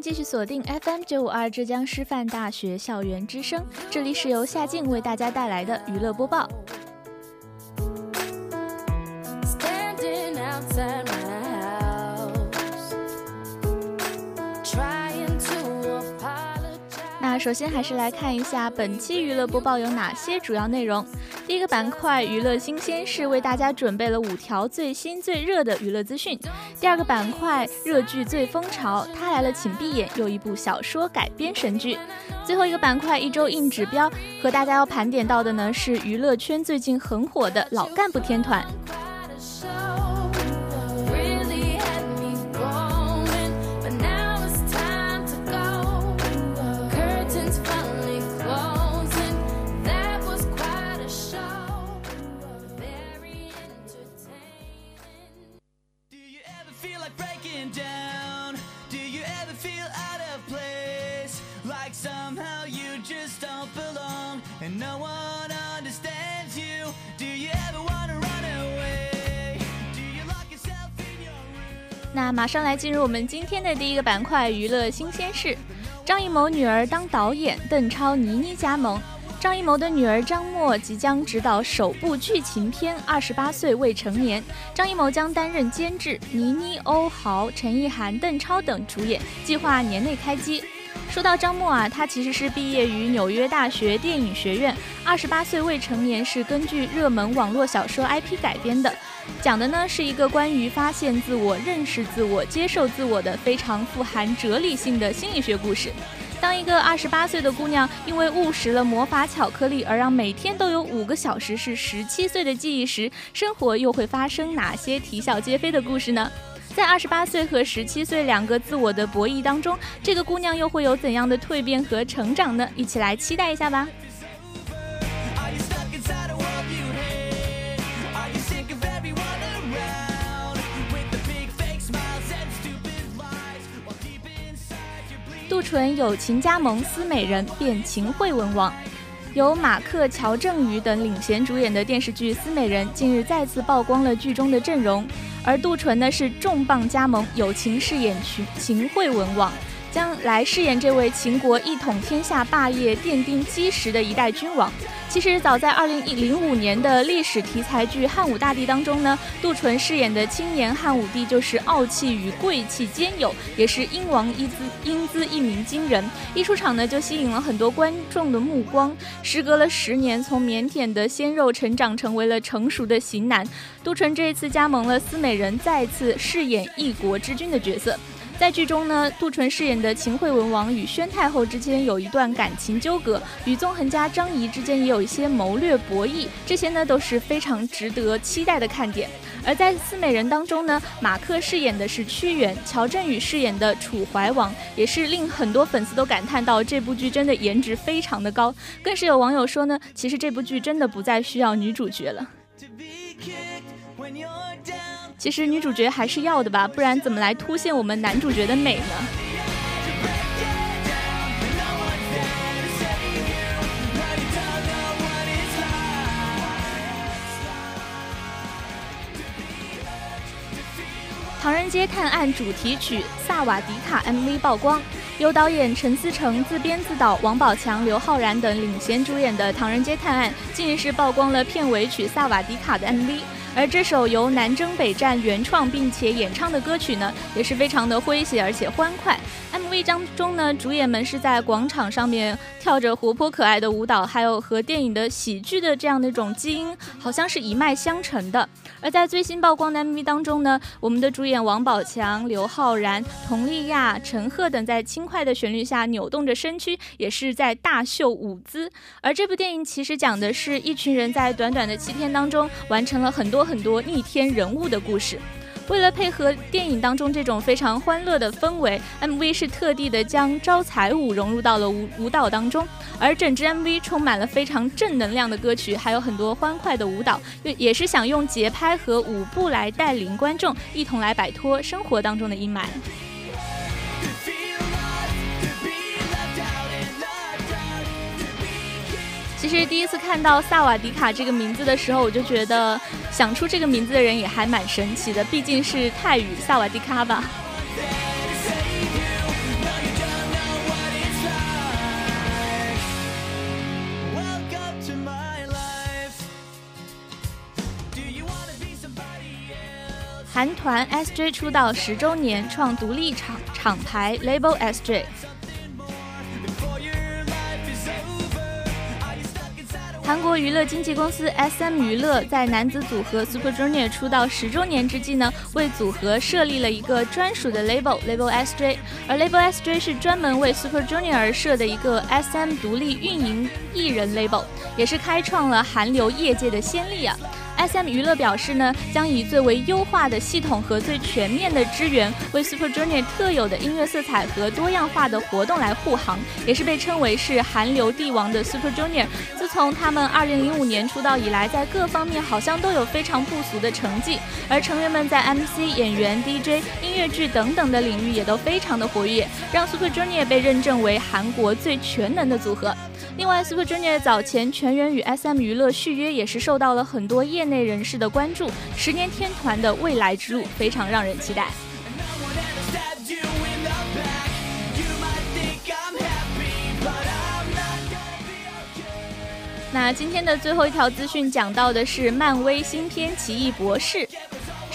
继续锁定 FM 九五二浙江师范大学校园之声，这里是由夏静为大家带来的娱乐播报。首先还是来看一下本期娱乐播报有哪些主要内容。第一个板块娱乐新鲜事，为大家准备了五条最新最热的娱乐资讯。第二个板块热剧最风潮，他来了请闭眼，又一部小说改编神剧。最后一个板块一周硬指标，和大家要盘点到的呢是娱乐圈最近很火的老干部天团。马上来进入我们今天的第一个板块——娱乐新鲜事。张艺谋女儿当导演，邓超、倪妮加盟。张艺谋的女儿张默即将执导首部剧情片《二十八岁未成年》，张艺谋将担任监制，倪妮、欧豪、陈意涵、邓超等主演，计划年内开机。说到张默啊，他其实是毕业于纽约大学电影学院，《二十八岁未成年》是根据热门网络小说 IP 改编的。讲的呢是一个关于发现自我、认识自我、接受自我的非常富含哲理性的心理学故事。当一个二十八岁的姑娘因为误食了魔法巧克力而让每天都有五个小时是十七岁的记忆时，生活又会发生哪些啼笑皆非的故事呢？在二十八岁和十七岁两个自我的博弈当中，这个姑娘又会有怎样的蜕变和成长呢？一起来期待一下吧。杜淳友情加盟《思美人》，变秦惠文王。由马克·乔振宇等领衔主演的电视剧《思美人》近日再次曝光了剧中的阵容，而杜淳呢是重磅加盟，友情饰演秦秦惠文王。将来饰演这位秦国一统天下霸业奠定基石的一代君王。其实早在二零零五年的历史题材剧《汉武大帝》当中呢，杜淳饰演的青年汉武帝就是傲气与贵气兼有，也是英王一姿英姿一鸣惊人。一出场呢就吸引了很多观众的目光。时隔了十年，从腼腆的鲜肉成长成为了成熟的型男，杜淳这一次加盟了《思美人》，再次饰演一国之君的角色。在剧中呢，杜淳饰演的秦惠文王与宣太后之间有一段感情纠葛，与纵横家张仪之间也有一些谋略博弈，这些呢都是非常值得期待的看点。而在《四美人》当中呢，马克饰演的是屈原，乔振宇饰演的楚怀王，也是令很多粉丝都感叹到这部剧真的颜值非常的高。更是有网友说呢，其实这部剧真的不再需要女主角了。其实女主角还是要的吧，不然怎么来凸显我们男主角的美呢？《唐人街探案》主题曲《萨瓦迪卡》MV 曝光，由导演陈思诚自编自导，王宝强、刘昊然等领衔主演的《唐人街探案》近日是曝光了片尾曲《萨瓦迪卡》的 MV。而这首由南征北战原创并且演唱的歌曲呢，也是非常的诙谐而且欢快。MV 当中呢，主演们是在广场上面跳着活泼可爱的舞蹈，还有和电影的喜剧的这样的一种基因，好像是一脉相承的。而在最新曝光的 MV 当中呢，我们的主演王宝强、刘昊然、佟丽娅、陈赫等在轻快的旋律下扭动着身躯，也是在大秀舞姿。而这部电影其实讲的是一群人在短短的七天当中，完成了很多很多逆天人物的故事。为了配合电影当中这种非常欢乐的氛围，MV 是特地的将招财舞融入到了舞舞蹈当中，而整支 MV 充满了非常正能量的歌曲，还有很多欢快的舞蹈，也也是想用节拍和舞步来带领观众一同来摆脱生活当中的阴霾。其实第一次看到萨瓦迪卡这个名字的时候，我就觉得想出这个名字的人也还蛮神奇的，毕竟是泰语萨瓦迪卡吧。韩团 SJ 出道十周年，创独立厂厂牌 Label SJ。韩国娱乐经纪公司 SM 娱乐在男子组合 Super Junior 出道十周年之际呢，为组合设立了一个专属的 label Label SJ，而 Label SJ 是专门为 Super Junior 而设的一个 SM 独立运营艺人 label，也是开创了韩流业界的先例啊。S.M. 娱乐表示呢，将以最为优化的系统和最全面的支援，为 Super Junior 特有的音乐色彩和多样化的活动来护航，也是被称为是韩流帝王的 Super Junior。自从他们2005年出道以来，在各方面好像都有非常不俗的成绩，而成员们在 MC、演员、DJ、音乐剧等等的领域也都非常的活跃，让 Super Junior 被认证为韩国最全能的组合。另外，Super Junior 早前全员与 SM 娱乐续约，也是受到了很多业内人士的关注。十年天团的未来之路非常让人期待。那今天的最后一条资讯讲到的是漫威新片《奇异博士》。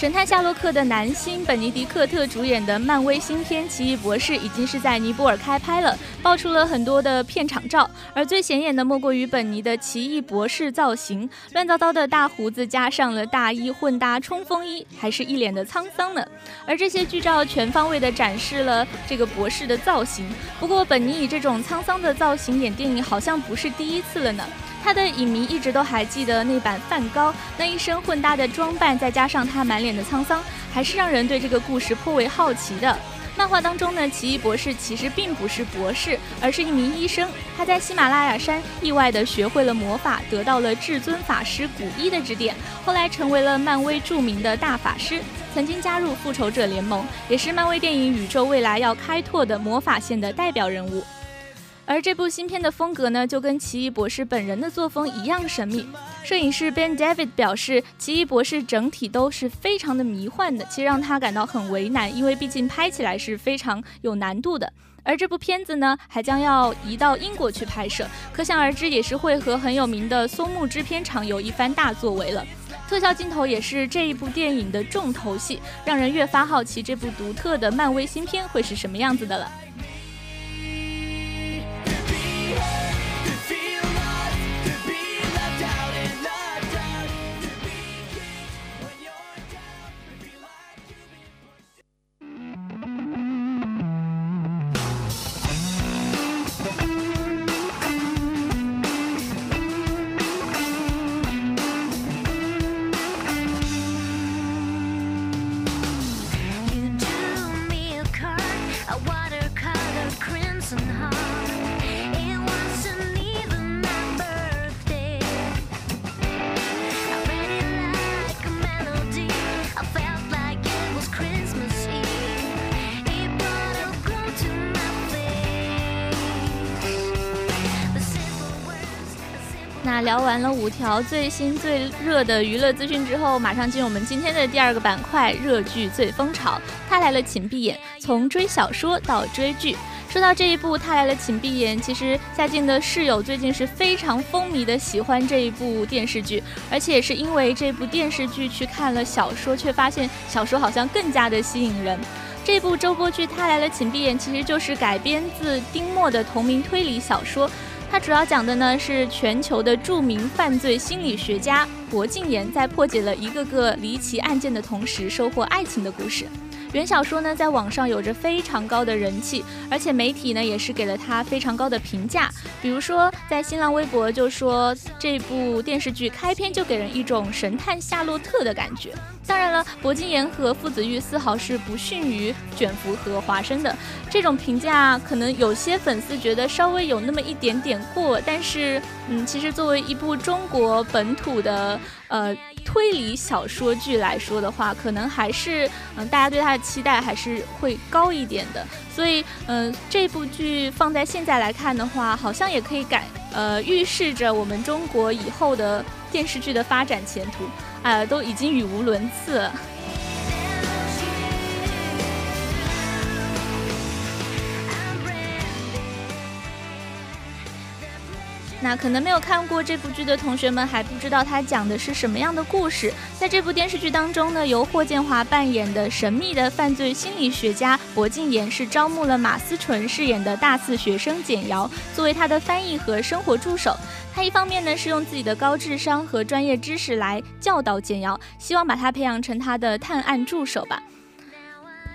神探夏洛克的男星本尼迪克特主演的漫威新片《奇异博士》已经是在尼泊尔开拍了，爆出了很多的片场照，而最显眼的莫过于本尼的奇异博士造型，乱糟糟的大胡子加上了大衣混搭冲锋衣，还是一脸的沧桑呢。而这些剧照全方位的展示了这个博士的造型。不过，本尼以这种沧桑的造型演电影，好像不是第一次了呢。他的影迷一直都还记得那版梵高那一身混搭的装扮，再加上他满脸的沧桑，还是让人对这个故事颇为好奇的。漫画当中呢，奇异博士其实并不是博士，而是一名医生。他在喜马拉雅山意外的学会了魔法，得到了至尊法师古一的指点，后来成为了漫威著名的大法师，曾经加入复仇者联盟，也是漫威电影宇宙未来要开拓的魔法线的代表人物。而这部新片的风格呢，就跟奇异博士本人的作风一样神秘。摄影师 Ben David 表示，奇异博士整体都是非常的迷幻的，其实让他感到很为难，因为毕竟拍起来是非常有难度的。而这部片子呢，还将要移到英国去拍摄，可想而知，也是会和很有名的松木制片厂有一番大作为了。特效镜头也是这一部电影的重头戏，让人越发好奇这部独特的漫威新片会是什么样子的了。聊完了五条最新最热的娱乐资讯之后，马上进入我们今天的第二个板块——热剧最风潮。他来了，请闭眼。从追小说到追剧，说到这一部，他来了，请闭眼。其实夏静的室友最近是非常风靡的喜欢这一部电视剧，而且也是因为这部电视剧去看了小说，却发现小说好像更加的吸引人。这部周播剧《他来了，请闭眼》其实就是改编自丁墨的同名推理小说。它主要讲的呢是全球的著名犯罪心理学家薄敬言在破解了一个个离奇案件的同时收获爱情的故事。原小说呢在网上有着非常高的人气，而且媒体呢也是给了它非常高的评价。比如说在新浪微博就说这部电视剧开篇就给人一种神探夏洛特的感觉。当然了，薄敬言和傅子玉丝毫是不逊于卷福和华生的。这种评价可能有些粉丝觉得稍微有那么一点点过，但是，嗯，其实作为一部中国本土的呃推理小说剧来说的话，可能还是嗯大家对它的期待还是会高一点的。所以，嗯，这部剧放在现在来看的话，好像也可以改呃预示着我们中国以后的电视剧的发展前途。啊，都已经语无伦次。那可能没有看过这部剧的同学们还不知道它讲的是什么样的故事。在这部电视剧当中呢，由霍建华扮演的神秘的犯罪心理学家薄敬言是招募了马思纯饰演的大四学生简瑶作为他的翻译和生活助手。他一方面呢是用自己的高智商和专业知识来教导简瑶，希望把他培养成他的探案助手吧。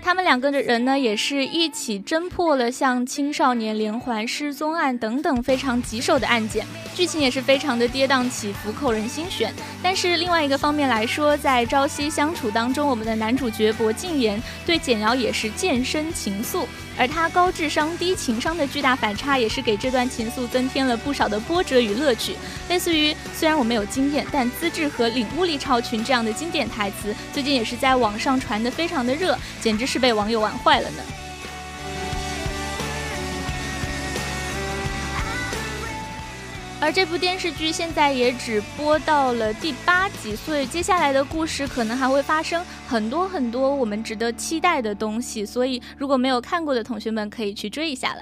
他们两个的人呢，也是一起侦破了像青少年连环失踪案等等非常棘手的案件，剧情也是非常的跌宕起伏，扣人心弦。但是另外一个方面来说，在朝夕相处当中，我们的男主角薄敬言对简瑶也是渐生情愫。而他高智商低情商的巨大反差，也是给这段情愫增添了不少的波折与乐趣。类似于“虽然我没有经验，但资质和领悟力超群”这样的经典台词，最近也是在网上传的非常的热，简直是被网友玩坏了呢。而这部电视剧现在也只播到了第八集，所以接下来的故事可能还会发生很多很多我们值得期待的东西。所以如果没有看过的同学们，可以去追一下了。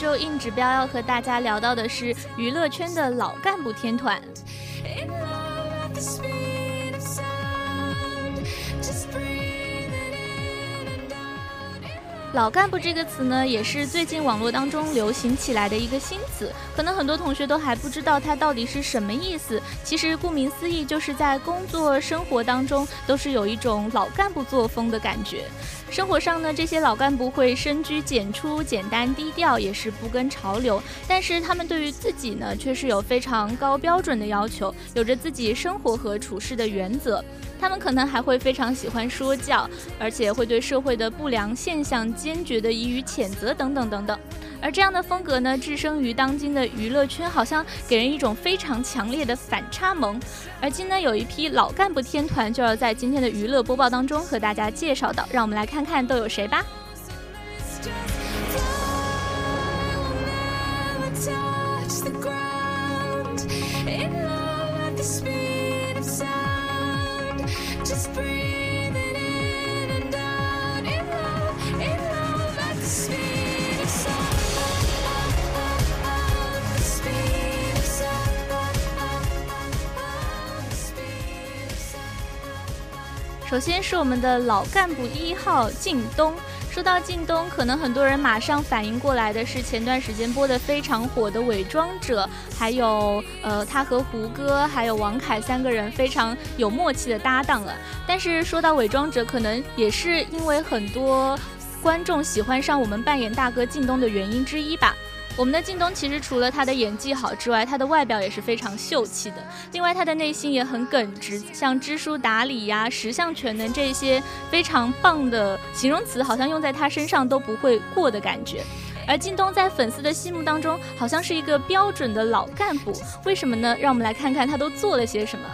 周硬指标要和大家聊到的是娱乐圈的老干部天团。老干部这个词呢，也是最近网络当中流行起来的一个新词，可能很多同学都还不知道它到底是什么意思。其实顾名思义，就是在工作生活当中都是有一种老干部作风的感觉。生活上呢，这些老干部会深居简出、简单低调，也是不跟潮流。但是他们对于自己呢，却是有非常高标准的要求，有着自己生活和处事的原则。他们可能还会非常喜欢说教，而且会对社会的不良现象坚决的予以谴责等等等等。而这样的风格呢，置身于当今的娱乐圈，好像给人一种非常强烈的反差萌。而今呢，有一批老干部天团就要在今天的娱乐播报当中和大家介绍到，让我们来看看都有谁吧。首先是我们的老干部一号靳东，说到靳东，可能很多人马上反应过来的是前段时间播的非常火的《伪装者》，还有呃，他和胡歌还有王凯三个人非常有默契的搭档了。但是说到《伪装者》，可能也是因为很多观众喜欢上我们扮演大哥靳东的原因之一吧。我们的靳东其实除了他的演技好之外，他的外表也是非常秀气的。另外，他的内心也很耿直，像知书达理呀、十项全能这些非常棒的形容词，好像用在他身上都不会过的感觉。而靳东在粉丝的心目当中，好像是一个标准的老干部。为什么呢？让我们来看看他都做了些什么。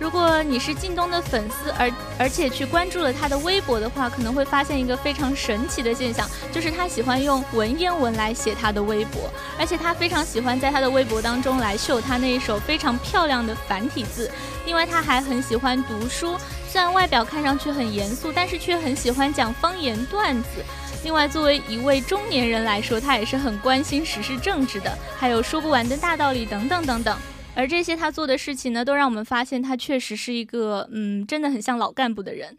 如果你是靳东的粉丝，而而且去关注了他的微博的话，可能会发现一个非常神奇的现象，就是他喜欢用文言文来写他的微博，而且他非常喜欢在他的微博当中来秀他那一手非常漂亮的繁体字。另外，他还很喜欢读书，虽然外表看上去很严肃，但是却很喜欢讲方言段子。另外，作为一位中年人来说，他也是很关心时事政治的，还有说不完的大道理等等等等。而这些他做的事情呢，都让我们发现他确实是一个，嗯，真的很像老干部的人。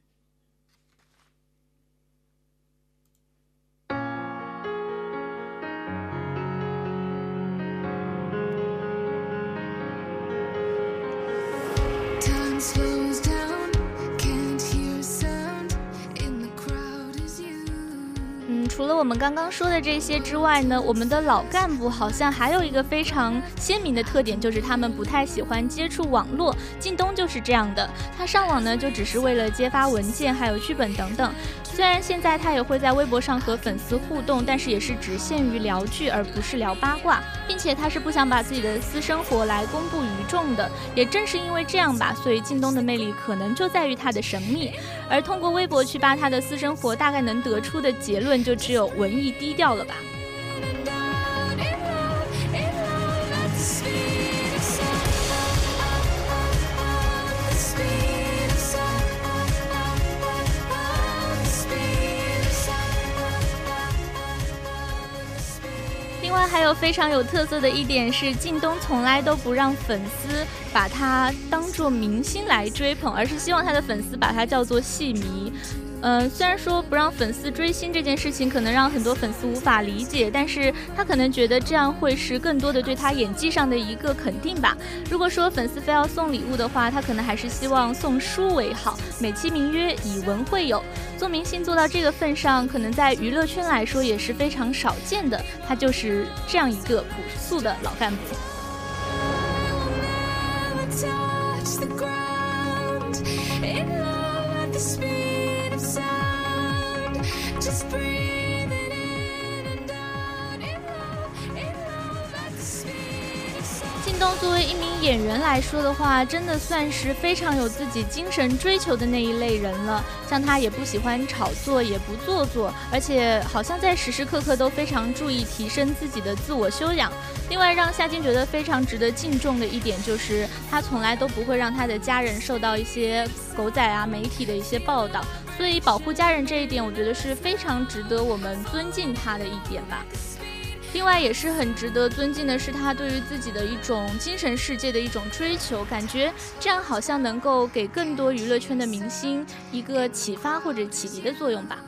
除了我们刚刚说的这些之外呢，我们的老干部好像还有一个非常鲜明的特点，就是他们不太喜欢接触网络。靳东就是这样的，他上网呢就只是为了揭发文件、还有剧本等等。虽然现在他也会在微博上和粉丝互动，但是也是只限于聊剧，而不是聊八卦，并且他是不想把自己的私生活来公布于众的。也正是因为这样吧，所以靳东的魅力可能就在于他的神秘。而通过微博去扒他的私生活，大概能得出的结论就。只有文艺低调了吧。另外还有非常有特色的一点是，靳东从来都不让粉丝把他当做明星来追捧，而是希望他的粉丝把他叫做戏迷。嗯，虽然说不让粉丝追星这件事情可能让很多粉丝无法理解，但是他可能觉得这样会是更多的对他演技上的一个肯定吧。如果说粉丝非要送礼物的话，他可能还是希望送书为好，美其名曰以文会友。做明星做到这个份上，可能在娱乐圈来说也是非常少见的。他就是这样一个朴素的老干部。演员来说的话，真的算是非常有自己精神追求的那一类人了。像他也不喜欢炒作，也不做作，而且好像在时时刻刻都非常注意提升自己的自我修养。另外，让夏金觉得非常值得敬重的一点就是，他从来都不会让他的家人受到一些狗仔啊媒体的一些报道。所以，保护家人这一点，我觉得是非常值得我们尊敬他的一点吧。另外也是很值得尊敬的是，他对于自己的一种精神世界的一种追求，感觉这样好像能够给更多娱乐圈的明星一个启发或者启迪的作用吧。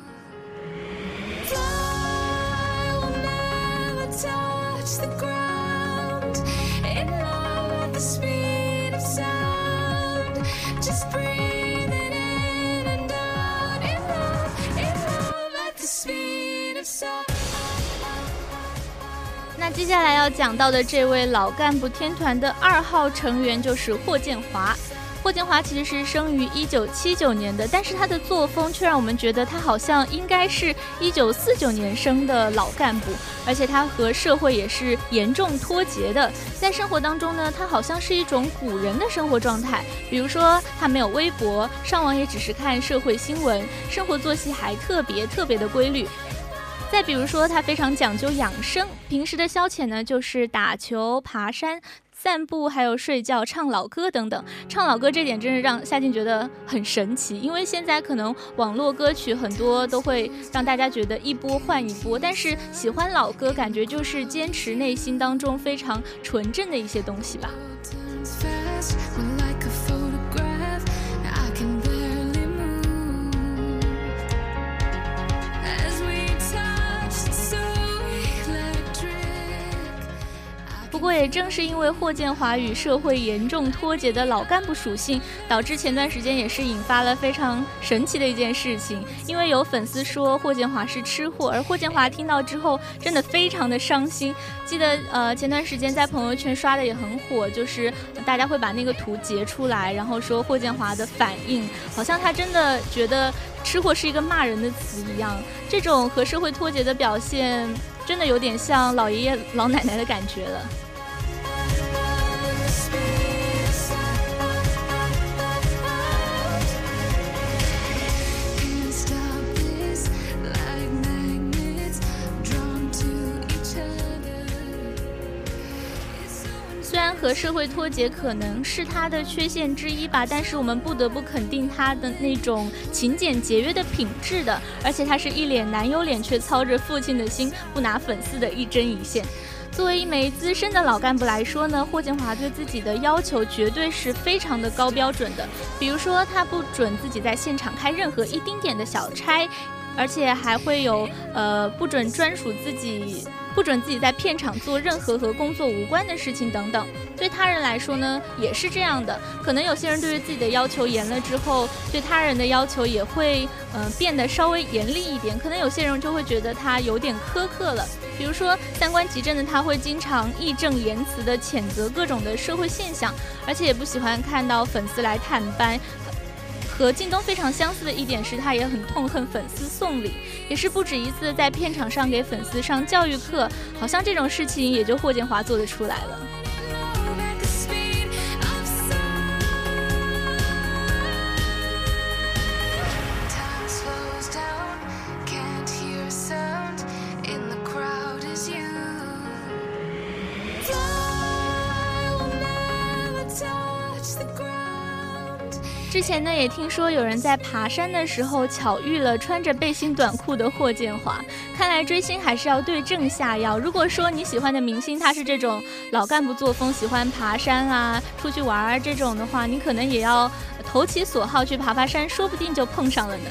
那接下来要讲到的这位老干部天团的二号成员就是霍建华。霍建华其实是生于一九七九年的，但是他的作风却让我们觉得他好像应该是一九四九年生的老干部，而且他和社会也是严重脱节的。在生活当中呢，他好像是一种古人的生活状态，比如说他没有微博，上网也只是看社会新闻，生活作息还特别特别的规律。再比如说，他非常讲究养生，平时的消遣呢就是打球、爬山、散步，还有睡觉、唱老歌等等。唱老歌这点真是让夏静觉得很神奇，因为现在可能网络歌曲很多都会让大家觉得一波换一波，但是喜欢老歌，感觉就是坚持内心当中非常纯正的一些东西吧。也正是因为霍建华与社会严重脱节的老干部属性，导致前段时间也是引发了非常神奇的一件事情。因为有粉丝说霍建华是吃货，而霍建华听到之后真的非常的伤心。记得呃前段时间在朋友圈刷的也很火，就是大家会把那个图截出来，然后说霍建华的反应，好像他真的觉得吃货是一个骂人的词一样。这种和社会脱节的表现，真的有点像老爷爷老奶奶的感觉了。和社会脱节可能是他的缺陷之一吧，但是我们不得不肯定他的那种勤俭节约的品质的，而且他是一脸男友脸，却操着父亲的心，不拿粉丝的一针一线。作为一枚资深的老干部来说呢，霍建华对自己的要求绝对是非常的高标准的，比如说他不准自己在现场开任何一丁点的小差，而且还会有呃不准专属自己。不准自己在片场做任何和工作无关的事情等等。对他人来说呢，也是这样的。可能有些人对于自己的要求严了之后，对他人的要求也会嗯变得稍微严厉一点。可能有些人就会觉得他有点苛刻了。比如说三观极正的他，会经常义正言辞地谴责各种的社会现象，而且也不喜欢看到粉丝来探班。和靳东非常相似的一点是，他也很痛恨粉丝送礼，也是不止一次在片场上给粉丝上教育课。好像这种事情也就霍建华做得出来了。之前呢，也听说有人在爬山的时候巧遇了穿着背心短裤的霍建华。看来追星还是要对症下药。如果说你喜欢的明星他是这种老干部作风，喜欢爬山啊、出去玩啊这种的话，你可能也要投其所好去爬爬山，说不定就碰上了呢。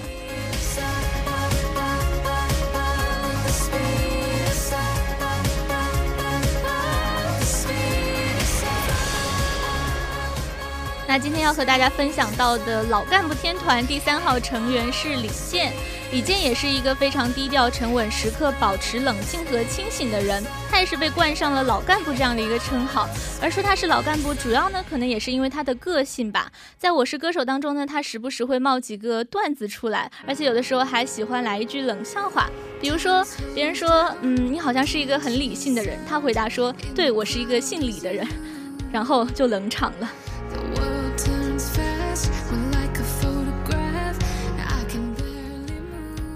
今天要和大家分享到的老干部天团第三号成员是李健。李健也是一个非常低调、沉稳、时刻保持冷静和清醒的人。他也是被冠上了“老干部”这样的一个称号。而说他是老干部，主要呢可能也是因为他的个性吧。在我是歌手当中呢，他时不时会冒几个段子出来，而且有的时候还喜欢来一句冷笑话。比如说，别人说：“嗯，你好像是一个很理性的人。”他回答说：“对我是一个姓李的人。”然后就冷场了。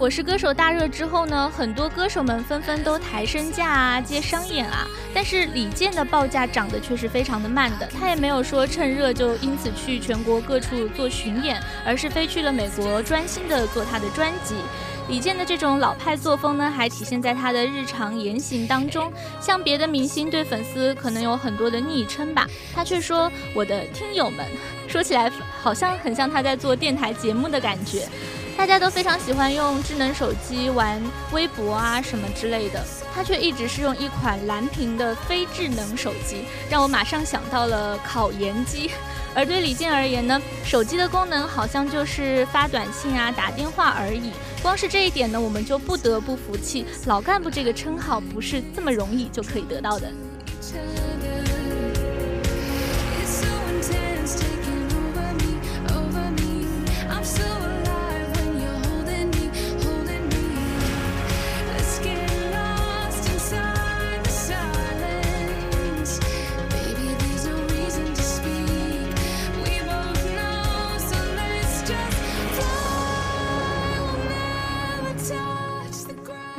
我是歌手大热之后呢，很多歌手们纷纷都抬身价啊，接商演啊。但是李健的报价涨得却是非常的慢的，他也没有说趁热就因此去全国各处做巡演，而是飞去了美国专心的做他的专辑。李健的这种老派作风呢，还体现在他的日常言行当中。像别的明星对粉丝可能有很多的昵称吧，他却说我的听友们，说起来好像很像他在做电台节目的感觉。大家都非常喜欢用智能手机玩微博啊什么之类的，他却一直是用一款蓝屏的非智能手机，让我马上想到了考研机。而对李健而言呢，手机的功能好像就是发短信啊、打电话而已。光是这一点呢，我们就不得不服气，老干部这个称号不是这么容易就可以得到的。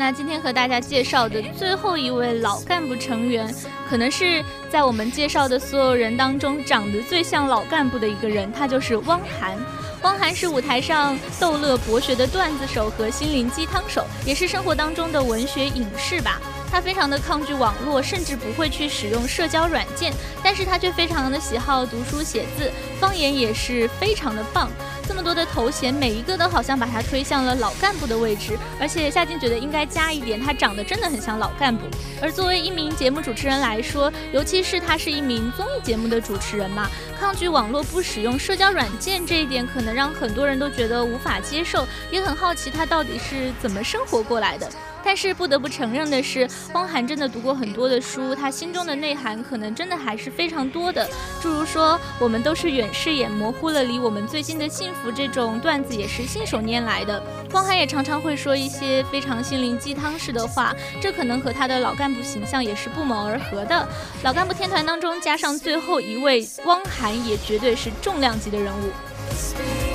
那今天和大家介绍的最后一位老干部成员，可能是在我们介绍的所有人当中长得最像老干部的一个人，他就是汪涵。汪涵是舞台上逗乐博学的段子手和心灵鸡汤手，也是生活当中的文学影视吧。他非常的抗拒网络，甚至不会去使用社交软件，但是他却非常的喜好读书写字，方言也是非常的棒。这么多的头衔，每一个都好像把他推向了老干部的位置，而且夏静觉得应该加一点，他长得真的很像老干部。而作为一名节目主持人来说，尤其是他是一名综艺节目的主持人嘛，抗拒网络、不使用社交软件这一点，可能让很多人都觉得无法接受，也很好奇他到底是怎么生活过来的。但是不得不承认的是，汪涵真的读过很多的书，他心中的内涵可能真的还是非常多的。诸如说“我们都是远视眼，模糊了离我们最近的幸福”这种段子也是信手拈来的。汪涵也常常会说一些非常心灵鸡汤式的话，这可能和他的老干部形象也是不谋而合的。老干部天团当中加上最后一位汪涵，也绝对是重量级的人物。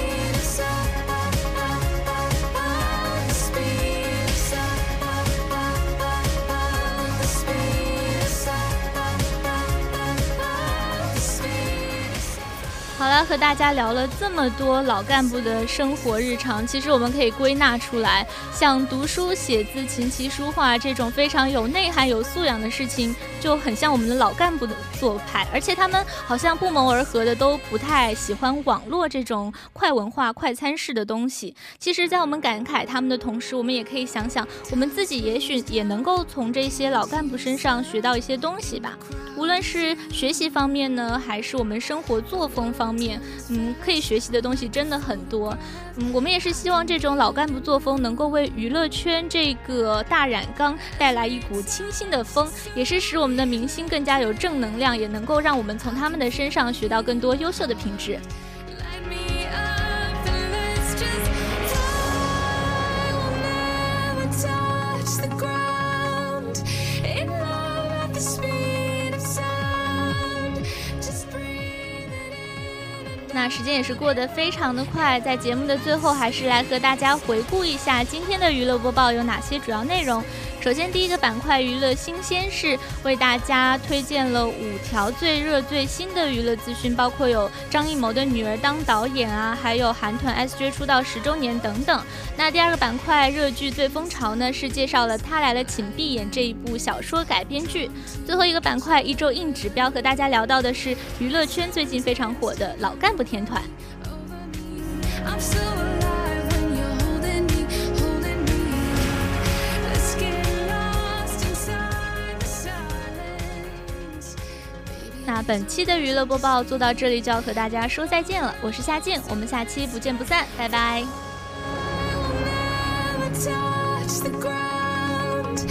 好了，和大家聊了这么多老干部的生活日常，其实我们可以归纳出来，像读书写字、琴棋书画这种非常有内涵、有素养的事情，就很像我们的老干部的做派。而且他们好像不谋而合的，都不太喜欢网络这种快文化、快餐式的东西。其实，在我们感慨他们的同时，我们也可以想想，我们自己也许也能够从这些老干部身上学到一些东西吧。无论是学习方面呢，还是我们生活作风方面，面嗯，可以学习的东西真的很多。嗯，我们也是希望这种老干部作风能够为娱乐圈这个大染缸带来一股清新的风，也是使我们的明星更加有正能量，也能够让我们从他们的身上学到更多优秀的品质。那时间也是过得非常的快，在节目的最后，还是来和大家回顾一下今天的娱乐播报有哪些主要内容。首先，第一个板块娱乐新鲜事，为大家推荐了五条最热最新的娱乐资讯，包括有张艺谋的女儿当导演啊，还有韩团 S.J 出道十周年等等。那第二个板块热剧最风潮呢，是介绍了《他来了，请闭眼》这一部小说改编剧。最后一个板块一周硬指标，和大家聊到的是娱乐圈最近非常火的老干部天团。那本期的娱乐播报做到这里就要和大家说再见了，我是夏静，我们下期不见不散，拜拜。I will never touch the ground.